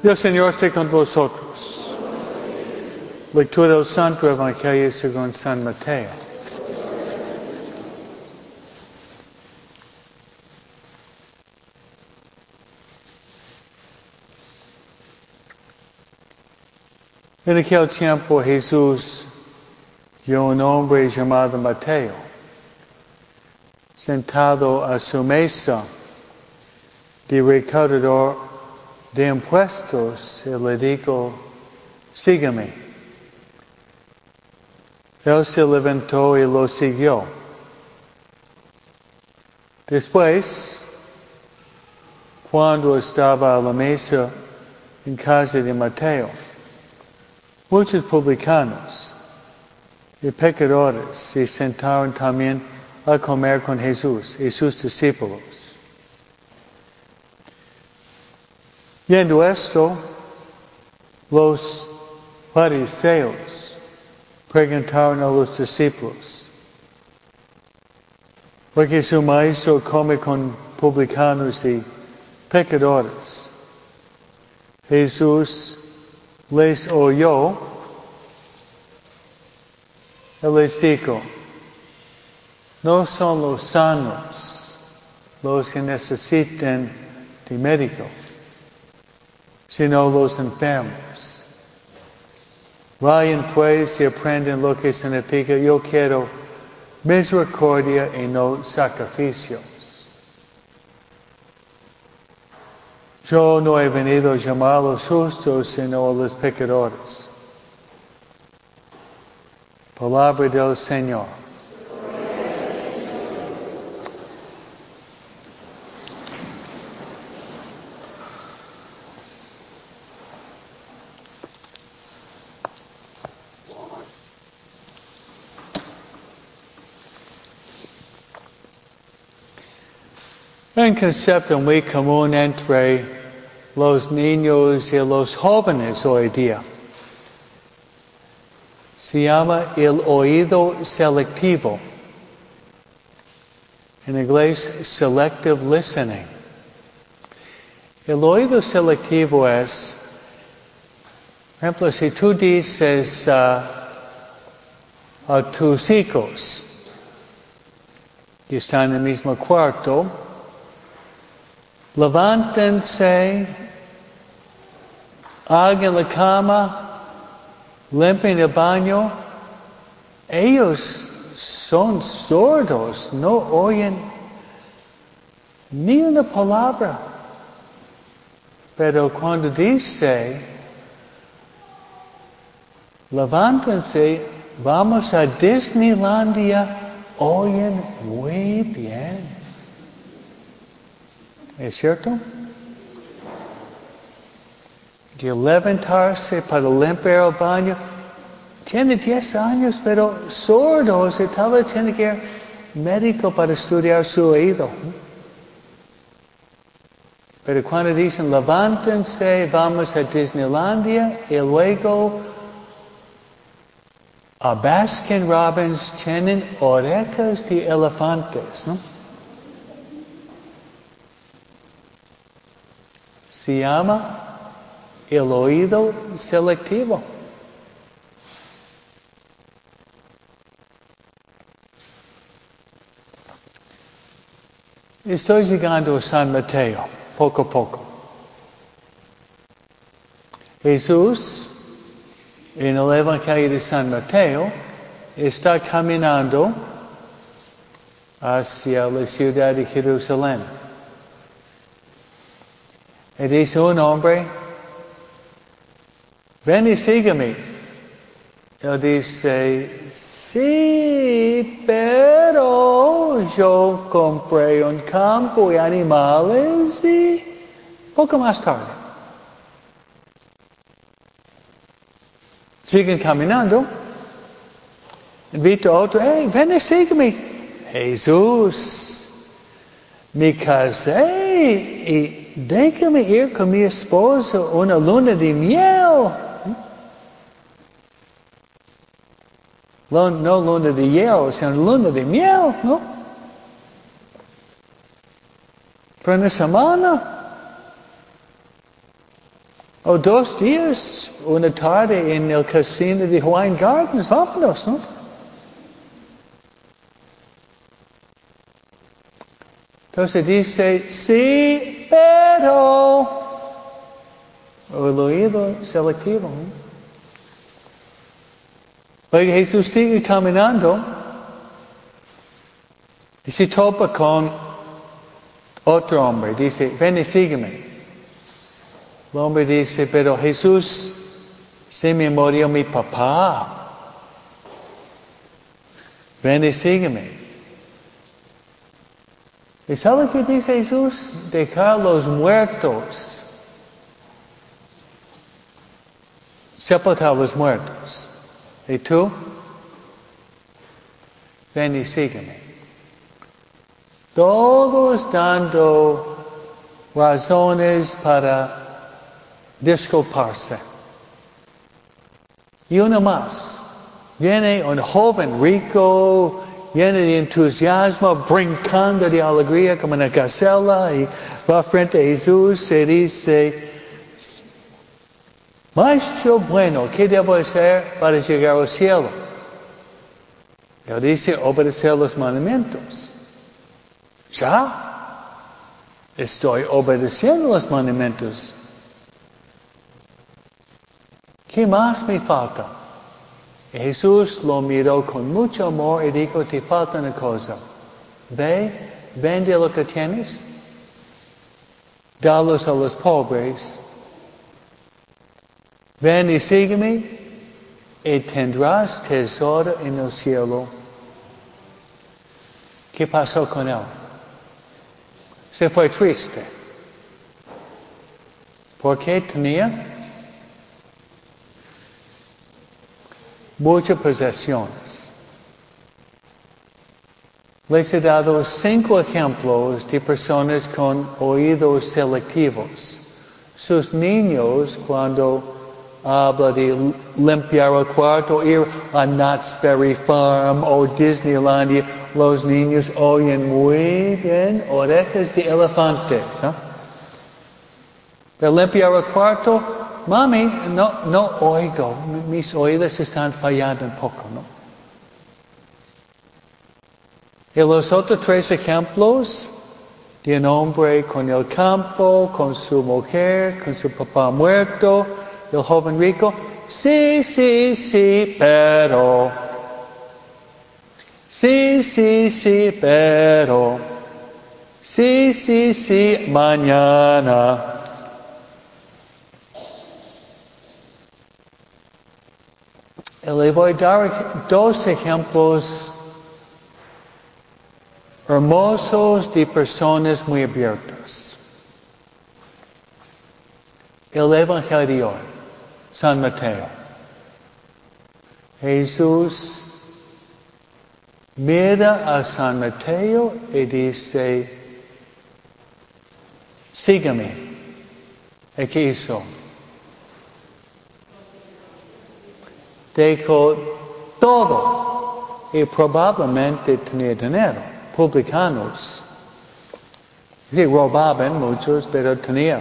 Dios Señor esté con vosotros. Lectura del Santo Evangelio según San Mateo. En aquel tiempo Jesús vio un hombre llamado Mateo, sentado a su mesa de recaudador de impuestos, le dijo, sígame. Él se levantó y lo siguió. Después, cuando estaba a la mesa en casa de Mateo, muchos publicanos y pecadores se sentaron también a comer con Jesús y sus discípulos. Viendo esto, los fariseos preguntaron a los discípulos, porque su maestro come con publicanos y pecadores. Jesús les oyó, Él les dijo, no son los sanos los que necesitan de médico sino los enfermos. Vayan pues y aprenden lo que significa yo quiero misericordia y no sacrificios. Yo no he venido a llamar a los justos, sino a los pecadores. Palabra del Señor. Concepto muy común entre los niños y los jóvenes hoy día. Se llama el oído selectivo. En inglés, selective listening. El oído selectivo es, por ejemplo, si tú dices uh, a tus hijos que están en el mismo cuarto, levántense, hagan la cama, limpien el baño. Ellos son sordos, no oyen ni una palabra. Pero cuando dice, levántense, vamos a Disneylandia, oyen muy bien. ¿Es cierto? De levantarse para limpiar el baño. Tiene 10 años, pero sordo, se tal vez tiene que ir médico para estudiar su oído. Pero cuando dicen levántense, vamos a Disneylandia y luego a Baskin Robbins tienen orejas de elefantes, ¿no? Se llama el oído selectivo. Estoy llegando a San Mateo, poco a poco. Jesús, en el Evangelio de San Mateo, está caminando hacia la ciudad de Jerusalén. Y dice un hombre, ven y sígueme. Él dice, sí, pero yo compré un campo y animales y poco más tarde. Siguen caminando. Invito a otro, hey, ven y sígueme. Jesús, me casé y déjame ir con mi esposo una luna de miel. No luna de hiel, sino luna de miel, ¿no? Por una semana. O dos días, una tarde en el casino de Hawaiian Gardens, vámonos, ¿no? Entonces dice, sí, pero, o el oído selectivo. Oye, Jesús sigue caminando y se topa con otro hombre. Dice, ven y sígueme. El hombre dice, pero Jesús, se me murió mi papá. Ven y sígueme. ¿Y sabe qué dice Jesús? Dejar los muertos. Sepultar los muertos. ¿Y tú? Ven y sígueme. Todos dando razones para disculparse. Y uno más. Viene un joven rico, lleno de entusiasmo, brincando de alegría como una gacela y va frente a Jesús y dice, Maestro bueno, ¿qué debo hacer para llegar al cielo? Él dice, obedecer los mandamientos. Ya, estoy obedeciendo los mandamientos. ¿Qué más me falta? Jesús lo miró con mucho amor y dijo, te falta una cosa. Ve, vende lo que tienes, dalos a los pobres, ven y sígueme y tendrás tesoro en el cielo. ¿Qué pasó con él? Se fue triste. ¿Por qué tenía? Muchas posesiones. Les he dado cinco ejemplos de personas con oídos selectivos. Sus niños, cuando habla de limpiar el cuarto, ir a Knott's Berry Farm o Disneylandia, los niños oyen muy bien orejas de elefantes. ¿eh? De limpiar el cuarto, mami, no, no oigo, mis oídos están fallando un poco, ¿no? Y los otros tres ejemplos de un hombre con el campo, con su mujer, con su papá muerto, el joven rico, sí, sí, sí, pero, sí, sí, sí, pero, sí, sí, sí, mañana. Le voy a dar dos ejemplos hermosos de personas muy abiertas. El Evangelio de hoy, San Mateo. Jesús mira a San Mateo y dice, sígame. ¿Y qué hizo? Dejó todo y probablemente tenía dinero, publicanos. Sí, robaban muchos, pero tenía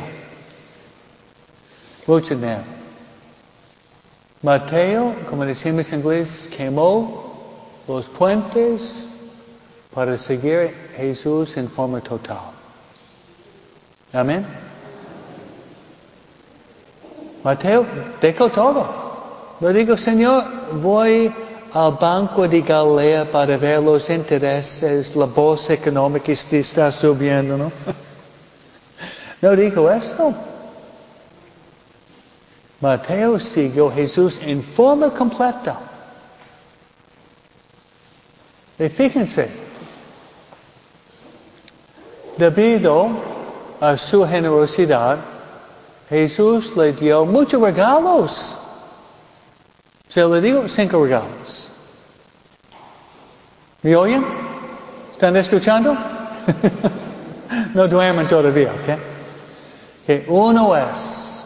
mucho dinero. Mateo, como decimos en inglés, quemó los puentes para seguir a Jesús en forma total. Amén. Mateo dejó todo. Le digo, Señor, voy al banco de Galilea para ver los intereses, la bolsa económica está subiendo, ¿no? No digo esto. Mateo siguió a Jesús en forma completa. Y fíjense, debido a su generosidad, Jesús le dio muchos regalos. Se le digo cinco regalos. ¿Me oyen? ¿Están escuchando? no duermen todavía, ¿ok? Que uno es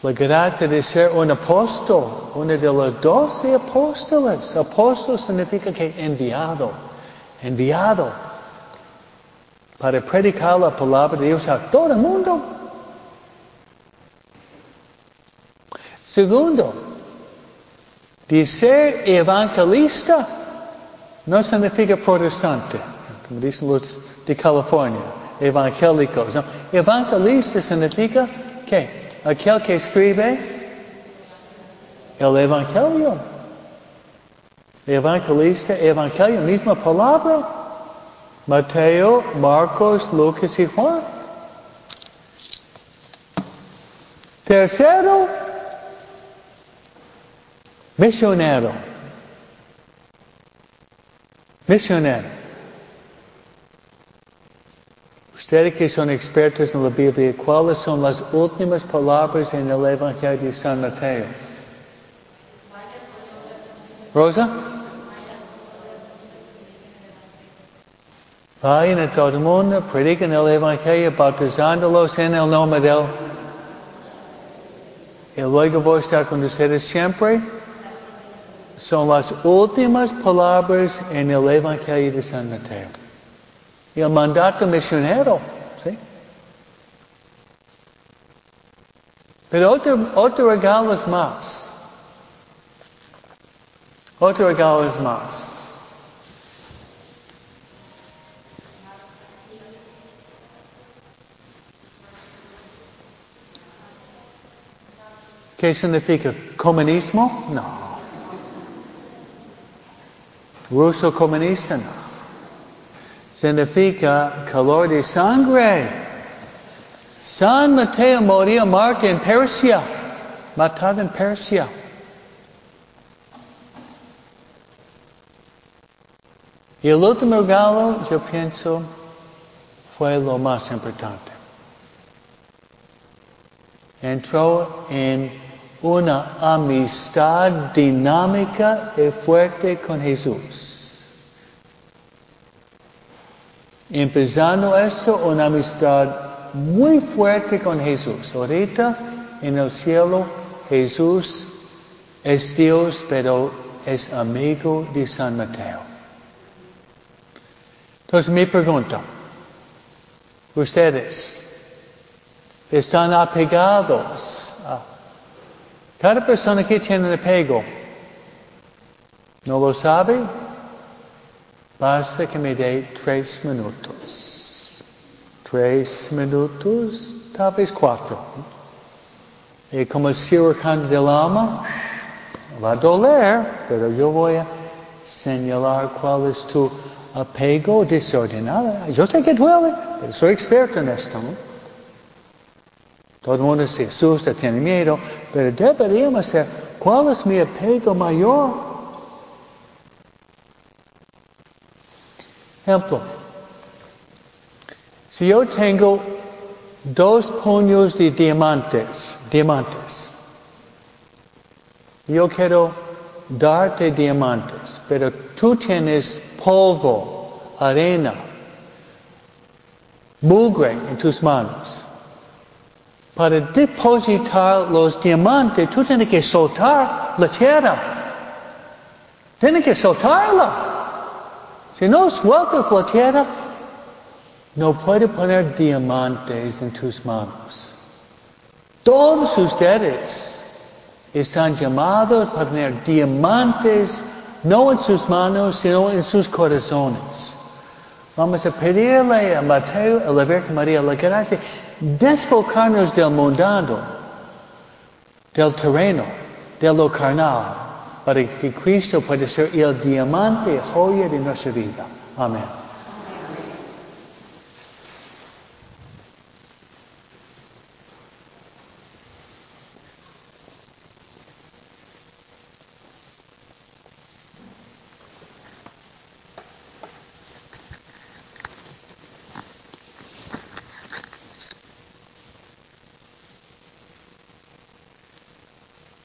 la gracia de ser un apóstol, uno de los doce apóstoles. Apóstol significa que enviado, enviado para predicar la palabra de Dios a todo el mundo. Segundo, ser evangelista no significa protestante, como dicen los de California, evangélicos. No. Evangelista significa que aquel que escribe el evangelio. Evangelista, evangelio, misma palabra. Mateo, Marcos, Lucas y Juan. Tercero, misionero. Misionero. Ustedes que son expertos en la Biblia, ¿cuáles son las últimas palabras en el Evangelio de San Mateo? Rosa? Vayan a todo mundo, prediquen el Evangelio, bautizándolos en el nombre de Él. Y luego voy a estar con ustedes siempre. Son las últimas palabras en el Evangelio de San Mateo. Y el mandato misionero, ¿sí? Pero otro, otro regalo es más. Otro regalo es más. ¿Qué significa? ¿Comunismo? No. ¿Ruso comunista? Significa calor de sangre. San Mateo murió muerto en Persia, matado en Persia. Y el último regalo, yo pienso, fue lo más importante. Entró en una amistad dinámica y fuerte con Jesús. Empezando esto, una amistad muy fuerte con Jesús. Ahorita en el cielo Jesús es Dios, pero es amigo de San Mateo. Entonces mi pregunta, ustedes están apegados cada persona que tiene apego no lo sabe, basta que me dé tres minutos. Tres minutos, tal vez cuatro. Y como cirujano del alma, va a doler, pero yo voy a señalar cuál es tu apego desordenado. Yo sé que duele, pero soy experto en esto. Todo el mundo se asusta, tiene miedo, pero deberíamos ser, ¿cuál es mi apego mayor? Ejemplo, si yo tengo dos puños de diamantes, diamantes, yo quiero darte diamantes, pero tú tienes polvo, arena, mugre en tus manos. Para depositar los diamantes, tú tienes que soltar la tierra. Tienes que soltarla. Si no sueltas la tierra, no puedes poner diamantes en tus manos. Todos ustedes están llamados para tener diamantes no en sus manos, sino en sus corazones. Vamos a pedirle a Mateo, a la Virgen María, la gracia desfocarnos del mundano, del terreno, de lo carnal, para que Cristo pueda ser el diamante, joya de nuestra vida. Amén.